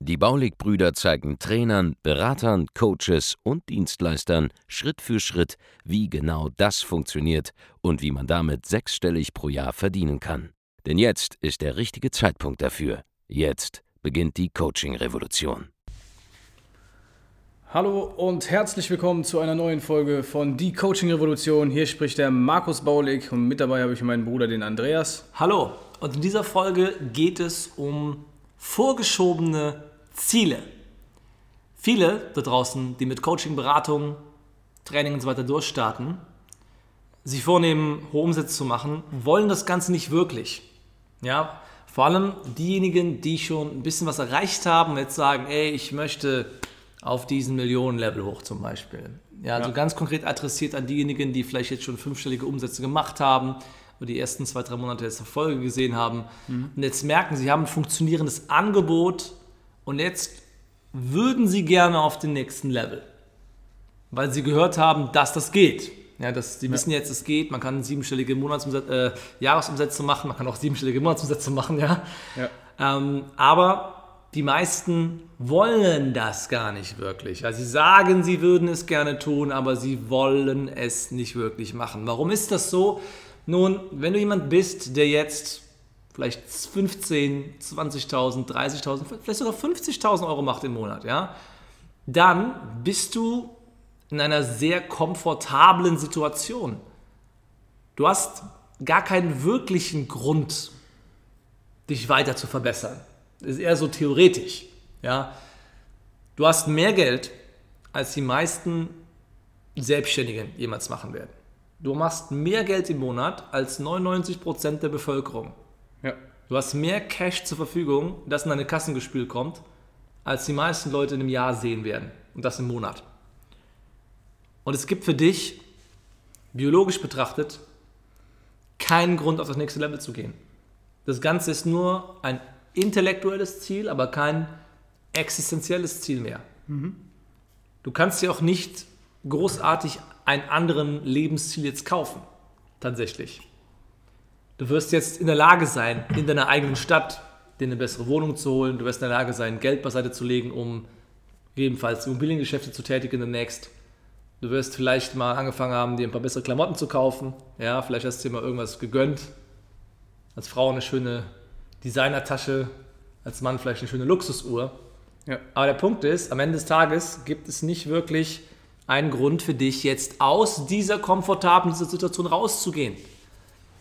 Die Baulig-Brüder zeigen Trainern, Beratern, Coaches und Dienstleistern Schritt für Schritt, wie genau das funktioniert und wie man damit sechsstellig pro Jahr verdienen kann. Denn jetzt ist der richtige Zeitpunkt dafür. Jetzt beginnt die Coaching-Revolution. Hallo und herzlich willkommen zu einer neuen Folge von Die Coaching Revolution. Hier spricht der Markus Baulig und mit dabei habe ich meinen Bruder, den Andreas. Hallo, und in dieser Folge geht es um vorgeschobene Ziele. Viele da draußen, die mit Coaching, Beratung, Training und so weiter durchstarten, sich vornehmen, hohe Umsätze zu machen, wollen das Ganze nicht wirklich. Ja, vor allem diejenigen, die schon ein bisschen was erreicht haben und jetzt sagen, ey, ich möchte auf diesen Millionen-Level hoch zum Beispiel. Ja, also ja. ganz konkret adressiert an diejenigen, die vielleicht jetzt schon fünfstellige Umsätze gemacht haben oder die ersten zwei, drei Monate jetzt Erfolge gesehen haben mhm. und jetzt merken, sie haben ein funktionierendes Angebot und jetzt würden sie gerne auf den nächsten Level, weil sie gehört haben, dass das geht. Ja, das, sie ja. wissen jetzt, es geht, man kann siebenstellige Monatsumsätze, äh, Jahresumsätze machen, man kann auch siebenstellige Monatsumsätze machen, ja. ja. Ähm, aber die meisten wollen das gar nicht wirklich. Also sie sagen, sie würden es gerne tun, aber sie wollen es nicht wirklich machen. Warum ist das so? Nun, wenn du jemand bist, der jetzt vielleicht 15, 20.000, 30.000, vielleicht sogar 50.000 Euro macht im Monat, ja, dann bist du in einer sehr komfortablen Situation. Du hast gar keinen wirklichen Grund, dich weiter zu verbessern. Das ist eher so theoretisch. Ja? Du hast mehr Geld, als die meisten Selbstständigen jemals machen werden. Du machst mehr Geld im Monat als 99% der Bevölkerung. Ja. Du hast mehr Cash zur Verfügung, das in deine Kassen gespült kommt, als die meisten Leute in einem Jahr sehen werden. Und das im Monat. Und es gibt für dich, biologisch betrachtet, keinen Grund, auf das nächste Level zu gehen. Das Ganze ist nur ein intellektuelles Ziel, aber kein existenzielles Ziel mehr. Mhm. Du kannst dir auch nicht großartig einen anderen Lebensziel jetzt kaufen, tatsächlich. Du wirst jetzt in der Lage sein, in deiner eigenen Stadt dir eine bessere Wohnung zu holen. Du wirst in der Lage sein, Geld beiseite zu legen, um ebenfalls Immobiliengeschäfte zu tätigen demnächst. Du wirst vielleicht mal angefangen haben, dir ein paar bessere Klamotten zu kaufen. Ja, vielleicht hast du dir mal irgendwas gegönnt. Als Frau eine schöne Designertasche, als Mann vielleicht eine schöne Luxusuhr. Ja. Aber der Punkt ist, am Ende des Tages gibt es nicht wirklich einen Grund für dich, jetzt aus dieser komfortablen Situation rauszugehen.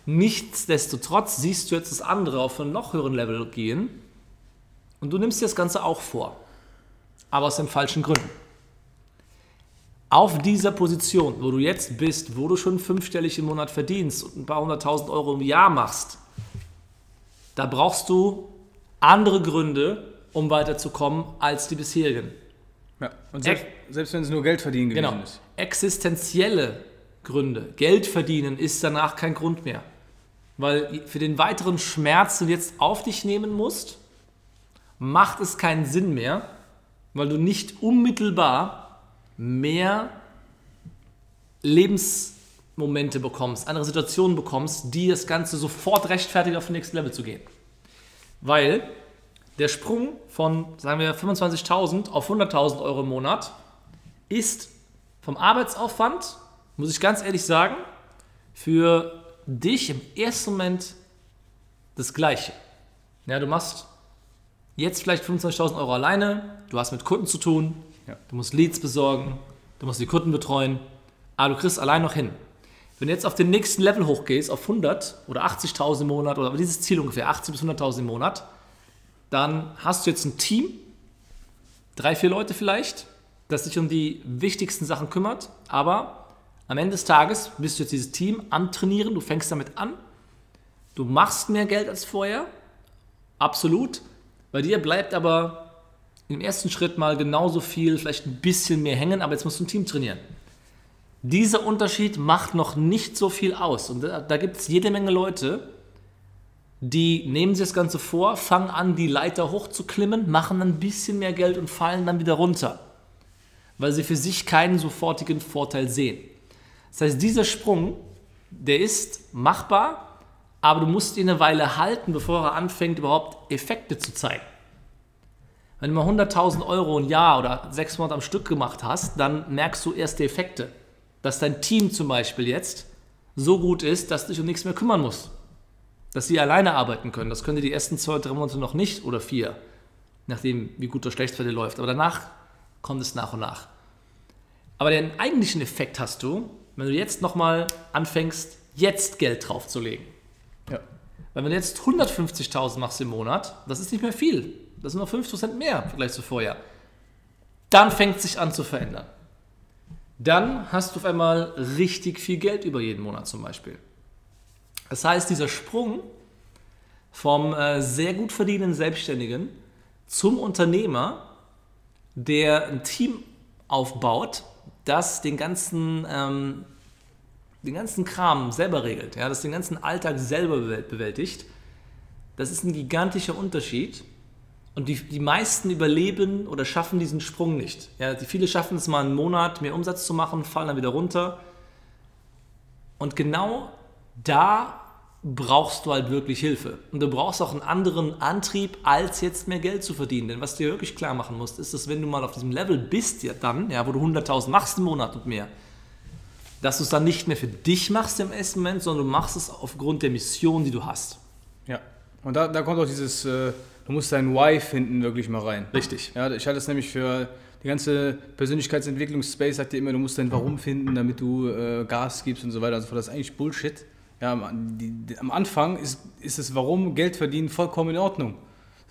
Nichtsdestotrotz siehst du jetzt das andere auf einem noch höheren Level gehen und du nimmst dir das Ganze auch vor. Aber aus den falschen Gründen. Auf dieser Position, wo du jetzt bist, wo du schon fünfstellig im Monat verdienst und ein paar hunderttausend Euro im Jahr machst, da brauchst du andere Gründe, um weiterzukommen, als die bisherigen. Ja, und selbst, selbst wenn es nur Geld verdienen gewesen genau. ist. Existenzielle Gründe. Geld verdienen ist danach kein Grund mehr. Weil für den weiteren Schmerz, den du jetzt auf dich nehmen musst, macht es keinen Sinn mehr, weil du nicht unmittelbar mehr Lebens Momente bekommst, andere Situationen bekommst, die das Ganze sofort rechtfertigen, auf den nächsten Level zu gehen. Weil der Sprung von, sagen wir, 25.000 auf 100.000 Euro im Monat ist vom Arbeitsaufwand, muss ich ganz ehrlich sagen, für dich im ersten Moment das Gleiche. Ja, du machst jetzt vielleicht 25.000 Euro alleine, du hast mit Kunden zu tun, ja. du musst Leads besorgen, du musst die Kunden betreuen, aber du kriegst allein noch hin. Wenn du jetzt auf den nächsten Level hochgehst, auf 100 oder 80.000 im Monat oder dieses Ziel ungefähr, 80.000 bis 100.000 im Monat, dann hast du jetzt ein Team, drei, vier Leute vielleicht, das sich um die wichtigsten Sachen kümmert, aber am Ende des Tages bist du jetzt dieses Team am Trainieren, du fängst damit an, du machst mehr Geld als vorher, absolut, bei dir bleibt aber im ersten Schritt mal genauso viel, vielleicht ein bisschen mehr hängen, aber jetzt musst du ein Team trainieren. Dieser Unterschied macht noch nicht so viel aus. Und da, da gibt es jede Menge Leute, die nehmen sich das Ganze vor, fangen an, die Leiter hochzuklimmen, machen ein bisschen mehr Geld und fallen dann wieder runter, weil sie für sich keinen sofortigen Vorteil sehen. Das heißt, dieser Sprung, der ist machbar, aber du musst ihn eine Weile halten, bevor er anfängt, überhaupt Effekte zu zeigen. Wenn du mal 100.000 Euro ein Jahr oder sechs Monate am Stück gemacht hast, dann merkst du erste Effekte. Dass dein Team zum Beispiel jetzt so gut ist, dass du dich um nichts mehr kümmern musst dass sie alleine arbeiten können. Das können die die ersten zwei, drei Monate noch nicht oder vier, nachdem wie gut oder schlecht für dir läuft. Aber danach kommt es nach und nach. Aber den eigentlichen Effekt hast du, wenn du jetzt nochmal anfängst, jetzt Geld draufzulegen. Ja. Weil wenn du jetzt 150.000 machst im Monat, das ist nicht mehr viel. Das sind noch 5% mehr im Vergleich zu vorher. Dann fängt es sich an zu verändern. Dann hast du auf einmal richtig viel Geld über jeden Monat zum Beispiel. Das heißt, dieser Sprung vom äh, sehr gut verdienenden Selbstständigen zum Unternehmer, der ein Team aufbaut, das den ganzen, ähm, den ganzen Kram selber regelt, ja, das den ganzen Alltag selber bewältigt, das ist ein gigantischer Unterschied. Und die, die meisten überleben oder schaffen diesen Sprung nicht. Ja, die viele schaffen es mal einen Monat mehr Umsatz zu machen, fallen dann wieder runter. Und genau da brauchst du halt wirklich Hilfe. Und du brauchst auch einen anderen Antrieb, als jetzt mehr Geld zu verdienen. Denn was du dir wirklich klar machen musst, ist, dass wenn du mal auf diesem Level bist, ja dann, ja, wo du 100.000 machst im Monat und mehr, dass du es dann nicht mehr für dich machst im ersten Moment, sondern du machst es aufgrund der Mission, die du hast. Ja, und da, da kommt auch dieses, äh, du musst dein Why finden wirklich mal rein. Richtig. Ja, ich halte es nämlich für die ganze Persönlichkeitsentwicklungsspace sagt dir immer, du musst dein Warum finden, damit du äh, Gas gibst und so weiter. Also das ist eigentlich Bullshit. Ja, am Anfang ist, ist es, warum Geld verdienen, vollkommen in Ordnung.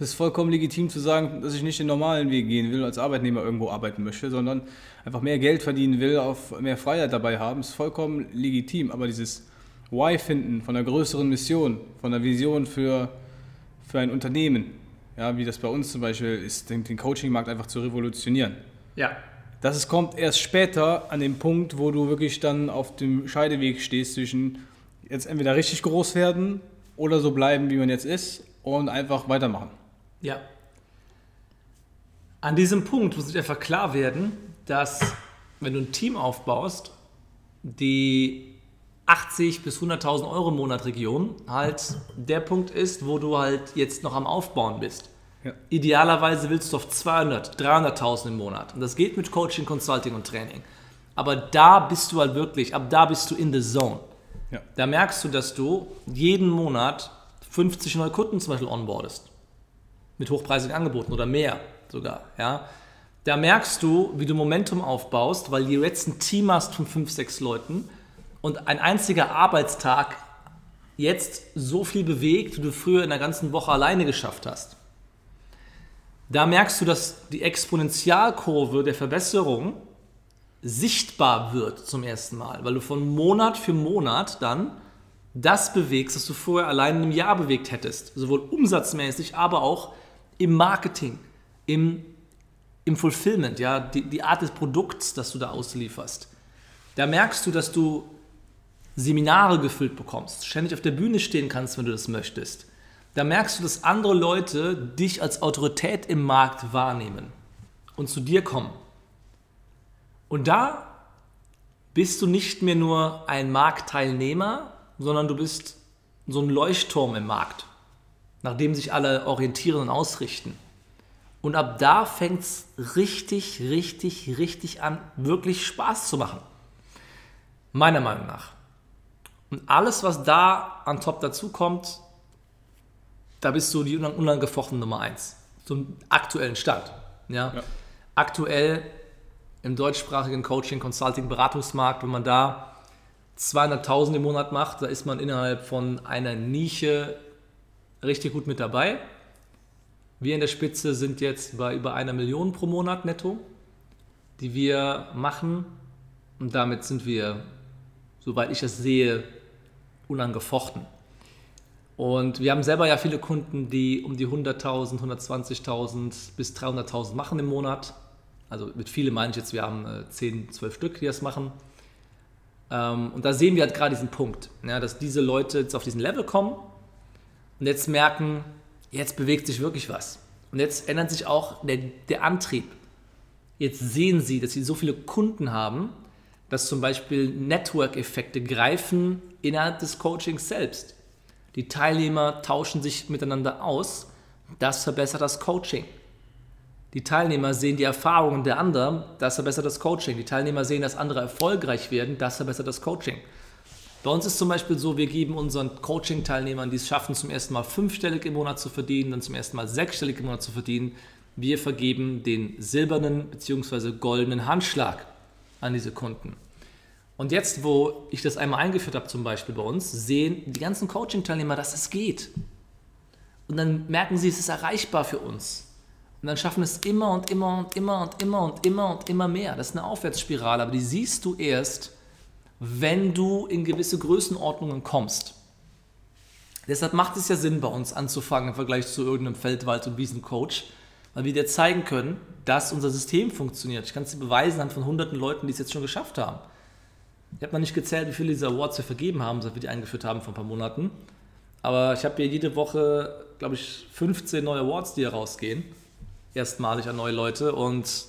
Es ist vollkommen legitim zu sagen, dass ich nicht den normalen Weg gehen will, als Arbeitnehmer irgendwo arbeiten möchte, sondern einfach mehr Geld verdienen will, auf mehr Freiheit dabei haben, ist vollkommen legitim. Aber dieses Why finden von einer größeren Mission, von einer Vision für, für ein Unternehmen, ja, wie das bei uns zum Beispiel ist, den, den Coaching-Markt einfach zu revolutionieren. Ja. Das kommt erst später an den Punkt, wo du wirklich dann auf dem Scheideweg stehst zwischen jetzt entweder richtig groß werden oder so bleiben, wie man jetzt ist und einfach weitermachen. Ja. An diesem Punkt muss sich einfach klar werden, dass wenn du ein Team aufbaust, die 80 bis 100.000 Euro im Monat Region halt der Punkt ist, wo du halt jetzt noch am Aufbauen bist. Ja. Idealerweise willst du auf 200, 300.000 im Monat. Und das geht mit Coaching, Consulting und Training. Aber da bist du halt wirklich, ab da bist du in the zone. Ja. Da merkst du, dass du jeden Monat 50 neue Kunden zum Beispiel onboardest. Mit hochpreisigen Angeboten oder mehr sogar. Ja? Da merkst du, wie du Momentum aufbaust, weil du jetzt ein Team hast von 5, 6 Leuten und ein einziger Arbeitstag jetzt so viel bewegt, wie du früher in der ganzen Woche alleine geschafft hast. Da merkst du, dass die Exponentialkurve der Verbesserung sichtbar wird zum ersten Mal, weil du von Monat für Monat dann das bewegst, was du vorher allein im Jahr bewegt hättest. Sowohl umsatzmäßig, aber auch im Marketing, im, im Fulfillment, ja, die, die Art des Produkts, das du da auslieferst. Da merkst du, dass du Seminare gefüllt bekommst, ständig auf der Bühne stehen kannst, wenn du das möchtest. Da merkst du, dass andere Leute dich als Autorität im Markt wahrnehmen und zu dir kommen und da bist du nicht mehr nur ein Marktteilnehmer, sondern du bist so ein Leuchtturm im Markt, nach dem sich alle orientieren und ausrichten. Und ab da fängt es richtig, richtig, richtig an, wirklich Spaß zu machen. Meiner Meinung nach. Und alles, was da an top dazu kommt, da bist du die unangefochtene Nummer 1. Zum aktuellen Stand. Ja? ja. Aktuell im deutschsprachigen Coaching, Consulting, Beratungsmarkt, wenn man da 200.000 im Monat macht, da ist man innerhalb von einer Nische richtig gut mit dabei. Wir in der Spitze sind jetzt bei über einer Million pro Monat netto, die wir machen. Und damit sind wir, soweit ich es sehe, unangefochten. Und wir haben selber ja viele Kunden, die um die 100.000, 120.000 bis 300.000 machen im Monat. Also mit viele meine ich jetzt, wir haben äh, 10, 12 Stück, die das machen. Ähm, und da sehen wir halt gerade diesen Punkt, dass diese Leute jetzt auf diesen Level kommen und jetzt merken, jetzt bewegt sich wirklich was. Und jetzt ändert sich auch der, der Antrieb. Jetzt sehen sie, dass sie so viele Kunden haben, dass zum Beispiel Network-Effekte greifen innerhalb des Coachings selbst. Die Teilnehmer tauschen sich miteinander aus. Das verbessert das Coaching. Die Teilnehmer sehen die Erfahrungen der anderen, das verbessert das Coaching. Die Teilnehmer sehen, dass andere erfolgreich werden, das verbessert das Coaching. Bei uns ist zum Beispiel so, wir geben unseren Coaching-Teilnehmern, die es schaffen, zum ersten Mal fünfstellig im Monat zu verdienen, dann zum ersten Mal sechsstellig im Monat zu verdienen, wir vergeben den silbernen bzw. goldenen Handschlag an diese Kunden. Und jetzt, wo ich das einmal eingeführt habe, zum Beispiel bei uns, sehen die ganzen Coaching-Teilnehmer, dass es geht. Und dann merken sie, es ist erreichbar für uns. Und dann schaffen es immer und immer und immer und immer und immer und immer mehr. Das ist eine Aufwärtsspirale, aber die siehst du erst, wenn du in gewisse Größenordnungen kommst. Deshalb macht es ja Sinn, bei uns anzufangen im Vergleich zu irgendeinem Feldwald- und Wiesencoach, weil wir dir zeigen können, dass unser System funktioniert. Ich kann es dir beweisen an von hunderten Leuten, die es jetzt schon geschafft haben. Ich habe noch nicht gezählt, wie viele dieser Awards wir vergeben haben, seit wir die eingeführt haben vor ein paar Monaten. Aber ich habe hier jede Woche, glaube ich, 15 neue Awards, die hier rausgehen. Erstmalig an neue Leute. Und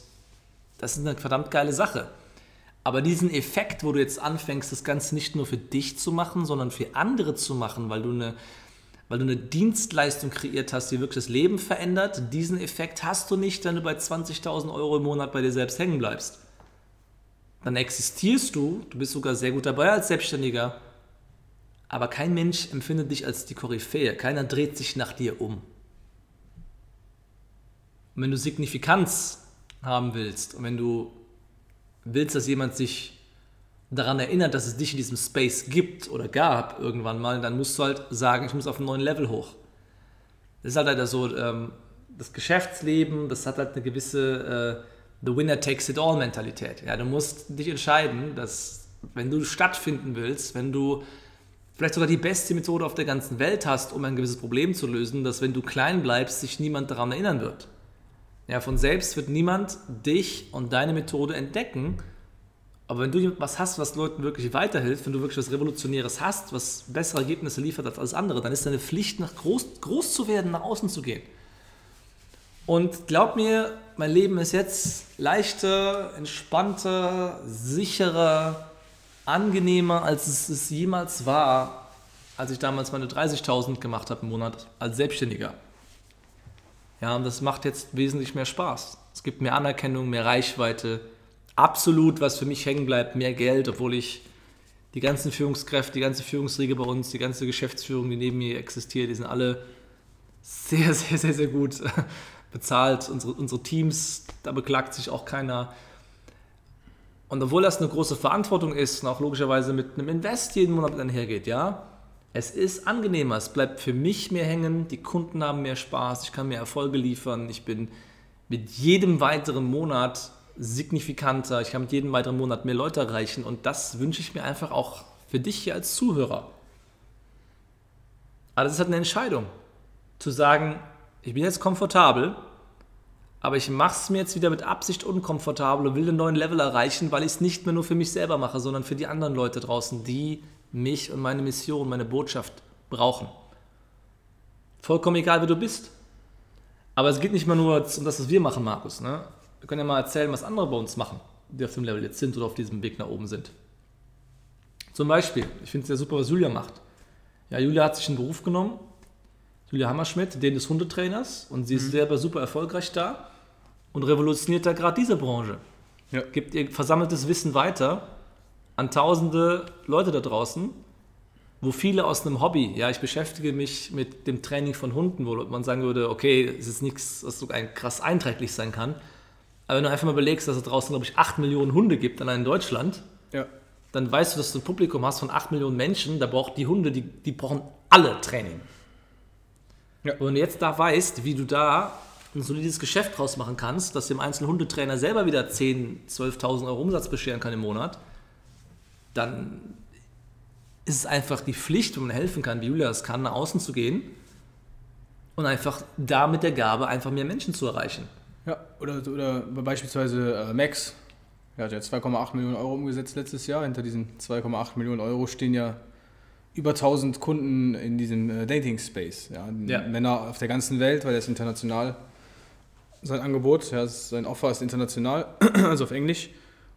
das ist eine verdammt geile Sache. Aber diesen Effekt, wo du jetzt anfängst, das Ganze nicht nur für dich zu machen, sondern für andere zu machen, weil du eine, weil du eine Dienstleistung kreiert hast, die wirklich das Leben verändert, diesen Effekt hast du nicht, wenn du bei 20.000 Euro im Monat bei dir selbst hängen bleibst. Dann existierst du, du bist sogar sehr gut dabei als Selbstständiger, aber kein Mensch empfindet dich als die Koryphäe, keiner dreht sich nach dir um. Und wenn du Signifikanz haben willst und wenn du willst, dass jemand sich daran erinnert, dass es dich in diesem Space gibt oder gab irgendwann mal, dann musst du halt sagen, ich muss auf einen neuen Level hoch. Das ist halt leider so, ähm, das Geschäftsleben, das hat halt eine gewisse äh, The Winner Takes It All Mentalität. Ja, du musst dich entscheiden, dass wenn du stattfinden willst, wenn du vielleicht sogar die beste Methode auf der ganzen Welt hast, um ein gewisses Problem zu lösen, dass wenn du klein bleibst, sich niemand daran erinnern wird. Ja, von selbst wird niemand dich und deine Methode entdecken. Aber wenn du was hast, was Leuten wirklich weiterhilft, wenn du wirklich was Revolutionäres hast, was bessere Ergebnisse liefert als alles andere, dann ist deine Pflicht, nach groß, groß zu werden, nach außen zu gehen. Und glaub mir, mein Leben ist jetzt leichter, entspannter, sicherer, angenehmer, als es, es jemals war, als ich damals meine 30.000 gemacht habe im Monat als Selbstständiger. Ja, und das macht jetzt wesentlich mehr Spaß. Es gibt mehr Anerkennung, mehr Reichweite. Absolut, was für mich hängen bleibt, mehr Geld, obwohl ich die ganzen Führungskräfte, die ganze Führungsriege bei uns, die ganze Geschäftsführung, die neben mir existiert, die sind alle sehr, sehr, sehr, sehr gut bezahlt. Unsere, unsere Teams, da beklagt sich auch keiner. Und obwohl das eine große Verantwortung ist und auch logischerweise mit einem Invest jeden Monat einhergeht, ja, es ist angenehmer, es bleibt für mich mehr hängen, die Kunden haben mehr Spaß, ich kann mehr Erfolge liefern, ich bin mit jedem weiteren Monat signifikanter, ich kann mit jedem weiteren Monat mehr Leute erreichen und das wünsche ich mir einfach auch für dich hier als Zuhörer. Aber das ist halt eine Entscheidung, zu sagen, ich bin jetzt komfortabel, aber ich mache es mir jetzt wieder mit Absicht unkomfortabel und will einen neuen Level erreichen, weil ich es nicht mehr nur für mich selber mache, sondern für die anderen Leute draußen, die mich und meine Mission, meine Botschaft brauchen. Vollkommen egal, wer du bist. Aber es geht nicht mal nur um das, was wir machen, Markus. Ne? Wir können ja mal erzählen, was andere bei uns machen, die auf dem Level jetzt sind oder auf diesem Weg nach oben sind. Zum Beispiel, ich finde es ja super, was Julia macht. Ja, Julia hat sich einen Beruf genommen, Julia Hammerschmidt, den des Hundetrainers, und sie ist mhm. selber super erfolgreich da und revolutioniert da gerade diese Branche. Ja. Gibt ihr versammeltes Wissen weiter an tausende Leute da draußen, wo viele aus einem Hobby, ja, ich beschäftige mich mit dem Training von Hunden, wo man sagen würde, okay, es ist nichts, was so ein krass einträglich sein kann. Aber wenn du einfach mal überlegst, dass es draußen, glaube ich, 8 Millionen Hunde gibt, allein in Deutschland, ja. dann weißt du, dass du ein Publikum hast von 8 Millionen Menschen, da braucht die Hunde, die, die brauchen alle Training. Ja. Und jetzt da weißt, wie du da ein solides Geschäft draus machen kannst, dass dem einzelnen Hundetrainer selber wieder 10.000, 12.000 Euro Umsatz bescheren kann im Monat, dann ist es einfach die Pflicht, wenn man helfen kann, wie Julia es kann, nach außen zu gehen und einfach da mit der Gabe einfach mehr Menschen zu erreichen. Ja, oder, oder beispielsweise äh, Max, Ja, hat ja 2,8 Millionen Euro umgesetzt letztes Jahr. Hinter diesen 2,8 Millionen Euro stehen ja über 1000 Kunden in diesem äh, Dating-Space. Ja, Ja. Männer auf der ganzen Welt, weil er ist international. Sein Angebot, ja, sein Offer ist international, also auf Englisch.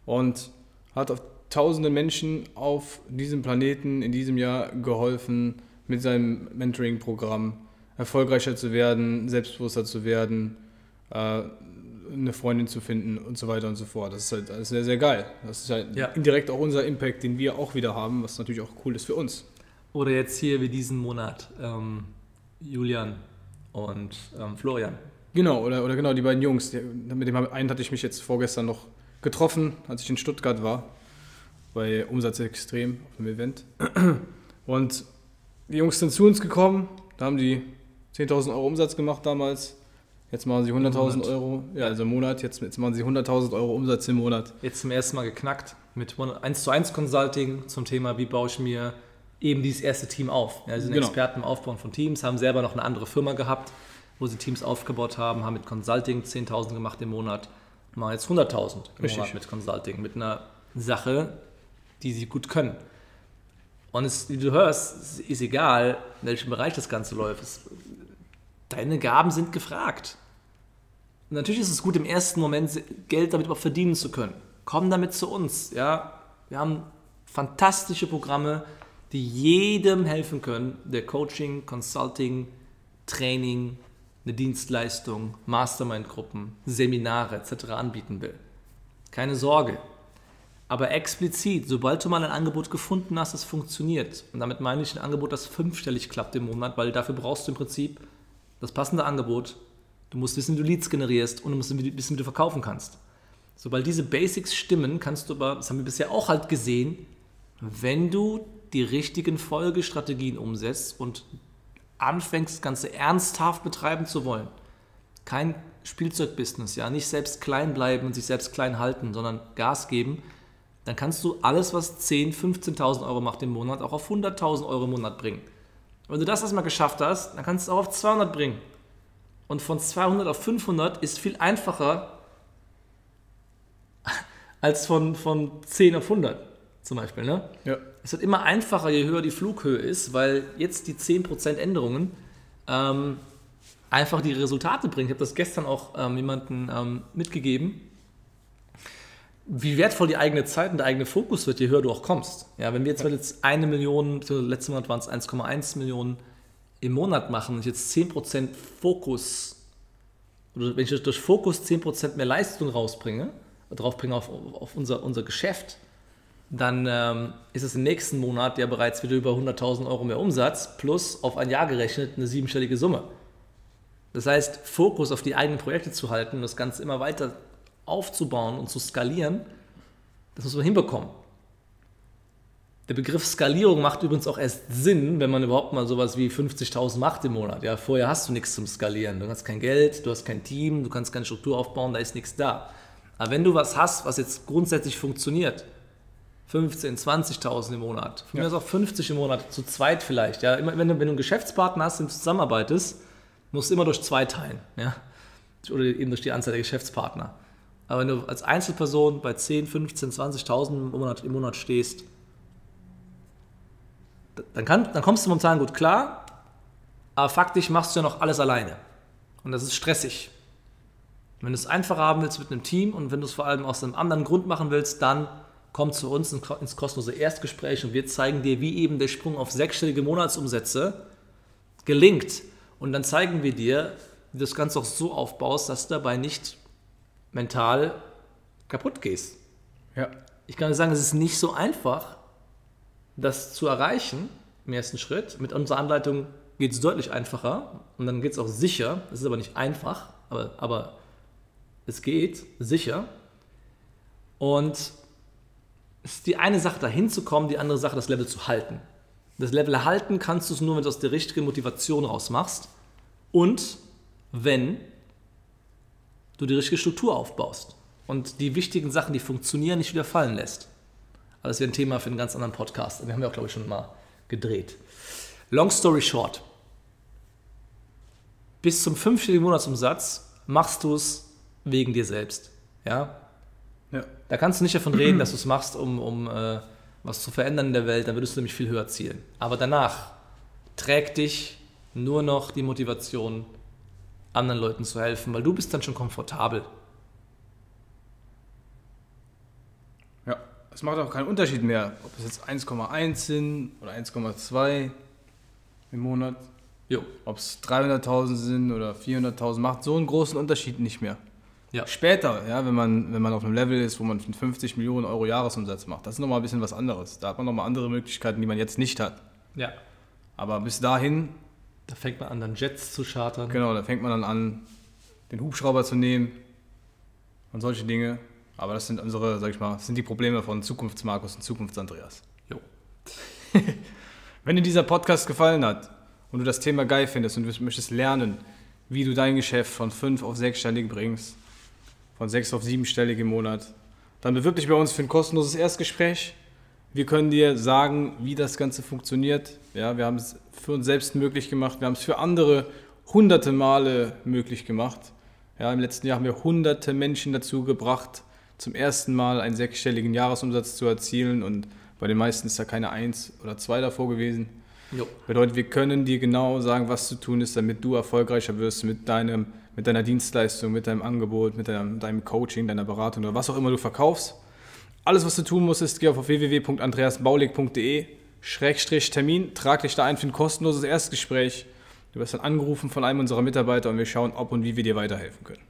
Und hat auf tausende Menschen auf diesem Planeten in diesem Jahr geholfen, mit seinem Mentoring-Programm erfolgreicher zu werden, selbstbewusster zu werden, äh, eine Freundin zu finden und so weiter und so fort. Das ist halt alles sehr, sehr geil. Das ist halt Ja. indirekt auch unser Impact, den wir auch wieder haben, was natürlich auch cool ist für uns. Oder jetzt hier wie diesen Monat ähm, Julian und ähm, Florian. Genau, oder, oder genau, die beiden Jungs. Der, mit dem einen hatte ich mich jetzt vorgestern noch getroffen, als ich in Stuttgart war, bei Umsatz extrem auf einem Event. Und die Jungs sind zu uns gekommen, da haben die 10.000 Euro Umsatz gemacht damals. Jetzt machen sie 100.000 Monat. Euro, ja, also im Monat, jetzt, jetzt machen sie 100.000 Euro Umsatz im Monat. Jetzt zum ersten Mal geknackt mit 1 zu 1 Consulting zum Thema, wie baue ich mir eben dieses erste Team auf. Ja, sie sind Genau. Experten im Aufbauen von Teams, haben selber noch eine andere Firma gehabt, wo sie Teams aufgebaut haben, haben mit Consulting 10.000 gemacht im Monat, machen jetzt 100.000 im Richtig. Monat mit Consulting, mit einer Sache, die sie gut können. Und es, wie du hörst, ist egal, in welchem Bereich das Ganze läuft. Es, deine Gaben sind gefragt. Und natürlich ist es gut, im ersten Moment Geld damit auch verdienen zu können. Komm damit zu uns. Ja? Wir haben fantastische Programme, die jedem helfen können, der Coaching, Consulting, Training, eine Dienstleistung, Mastermind-Gruppen, Seminare etc. anbieten will. Keine Sorge. Aber explizit, sobald du mal ein Angebot gefunden hast, das funktioniert, und damit meine ich ein Angebot, das fünfstellig klappt im Monat, weil dafür brauchst du im Prinzip das passende Angebot, du musst wissen, wie du Leads generierst und du musst wissen, wie du verkaufen kannst. Sobald diese Basics stimmen, kannst du aber, das haben wir bisher auch halt gesehen, wenn du die richtigen Folgestrategien umsetzt und anfängst, das Ganze ernsthaft betreiben zu wollen, kein Spielzeugbusiness, ja, nicht selbst klein bleiben und sich selbst klein halten, sondern Gas geben, dann kannst du alles, was 10.000, 15.000 Euro macht im Monat, auch auf 100.000 Euro im Monat bringen. Wenn du das erstmal geschafft hast, dann kannst du es auch auf 200 bringen. Und von 200 auf 500 ist viel einfacher als von, von 10 auf 100 zum Beispiel. Ne? Ja. Es wird immer einfacher, je höher die Flughöhe ist, weil jetzt die 10% Änderungen ähm, einfach die Resultate bringen. Ich habe das gestern auch ähm, jemandem ähm, mitgegeben, wie wertvoll die eigene Zeit und der eigene Fokus wird, je höher du auch kommst. Ja, wenn wir jetzt, jetzt eine Million, letzten Monat waren es 1,1 Millionen im Monat machen und ich jetzt 10% Fokus, oder wenn ich durch Fokus 10% mehr Leistung rausbringe, draufbringe auf, auf unser, unser Geschäft, dann ähm, ist es im nächsten Monat ja bereits wieder über 100.000 Euro mehr Umsatz plus auf ein Jahr gerechnet eine siebenstellige Summe. Das heißt, Fokus auf die eigenen Projekte zu halten und das Ganze immer weiter aufzubauen und zu skalieren, das muss man hinbekommen. Der Begriff Skalierung macht übrigens auch erst Sinn, wenn man überhaupt mal sowas wie 50.000 macht im Monat. Ja, vorher hast du nichts zum Skalieren. Du hast kein Geld, du hast kein Team, du kannst keine Struktur aufbauen, da ist nichts da. Aber wenn du was hast, was jetzt grundsätzlich funktioniert, 15, 20.000 im Monat, von mir aus auch 50 im Monat, zu zweit vielleicht. Ja, immer, wenn, du, wenn du einen Geschäftspartner hast, den du zusammenarbeitest, musst du immer durch zwei teilen. Ja? Oder eben durch die Anzahl der Geschäftspartner. Aber wenn du als Einzelperson bei 10, 15, 20.000 im Monat, im Monat stehst, dann, kann, dann kommst du momentan gut klar, aber faktisch machst du ja noch alles alleine. Und das ist stressig. Wenn du es einfacher haben willst mit einem Team und wenn du es vor allem aus einem anderen Grund machen willst, dann komm zu uns ins kostenlose Erstgespräch und wir zeigen dir, wie eben der Sprung auf sechsstellige Monatsumsätze gelingt. Und dann zeigen wir dir, wie du das Ganze auch so aufbaust, dass du dabei nicht mental kaputt gehst. Ja. Ich kann dir sagen, es ist nicht so einfach, das zu erreichen im ersten Schritt. Mit unserer Anleitung geht es deutlich einfacher und dann geht es auch sicher. Es ist aber nicht einfach, aber, aber es geht sicher. Und es ist die eine Sache, dahin zu kommen, die andere Sache, das Level zu halten. Das Level halten kannst du es nur, wenn du aus der richtigen Motivation rausmachst und wenn du die richtige Struktur aufbaust und die wichtigen Sachen, die funktionieren, nicht wieder fallen lässt. Aber das wäre ein Thema für einen ganz anderen Podcast. Den haben wir auch, glaube ich, schon mal gedreht. Long story short. Bis zum fünfstelligen Monatsumsatz machst du es wegen dir selbst. Ja? Ja. Da kannst du nicht davon reden, dass du es machst, um, um äh, was zu verändern in der Welt, dann würdest du nämlich viel höher zielen. Aber danach trägt dich nur noch die Motivation, anderen Leuten zu helfen, weil du bist dann schon komfortabel. Ja, es macht auch keinen Unterschied mehr, ob es jetzt 1,1 sind oder 1,2 im Monat. Ob es 300.000 sind oder 400.000, macht so einen großen Unterschied nicht mehr. Ja. Später, ja, wenn man, wenn man auf einem Level ist, wo man 50 Millionen Euro Jahresumsatz macht, das ist nochmal ein bisschen was anderes. Da hat man nochmal andere Möglichkeiten, die man jetzt nicht hat. Ja. Aber bis dahin, Da fängt man an, dann Jets zu chartern. genau, da fängt man dann an, den Hubschrauber zu nehmen und solche Dinge. Aber das sind unsere, sag ich mal, sind die Probleme von Zukunftsmarkus und Zukunftsandreas. Jo. Wenn dir dieser Podcast gefallen hat und du das Thema geil findest und du möchtest lernen, wie du dein Geschäft von 5 auf 6stellig bringst, von 6 auf 7stellig im Monat, dann bewirb dich bei uns für ein kostenloses Erstgespräch. Wir können dir sagen, wie das Ganze funktioniert. Ja, wir haben es für uns selbst möglich gemacht. Wir haben es für andere hunderte Male möglich gemacht. Ja, Im letzten Jahr haben wir hunderte Menschen dazu gebracht, zum ersten Mal einen sechsstelligen Jahresumsatz zu erzielen. Und bei den meisten ist da keine Eins oder zwei davor gewesen. Jo. Bedeutet, wir können dir genau sagen, was zu tun ist, damit du erfolgreicher wirst mit, deinem, mit deiner Dienstleistung, mit deinem Angebot, mit deinem, deinem Coaching, deiner Beratung oder was auch immer du verkaufst. Alles, was du tun musst, ist, geh auf www.andreasbaulig.de Schrägstrich Termin, trag dich da ein für ein kostenloses Erstgespräch. Du wirst dann angerufen von einem unserer Mitarbeiter und wir schauen, ob und wie wir dir weiterhelfen können.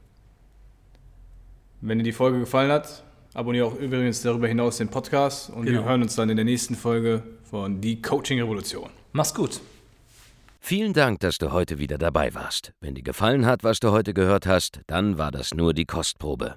Wenn dir die Folge gefallen hat, abonniere auch übrigens darüber hinaus den Podcast und wir Genau. hören uns dann in der nächsten Folge von Die Coaching Revolution. Mach's gut. Vielen Dank, dass du heute wieder dabei warst. Wenn dir gefallen hat, was du heute gehört hast, dann war das nur die Kostprobe.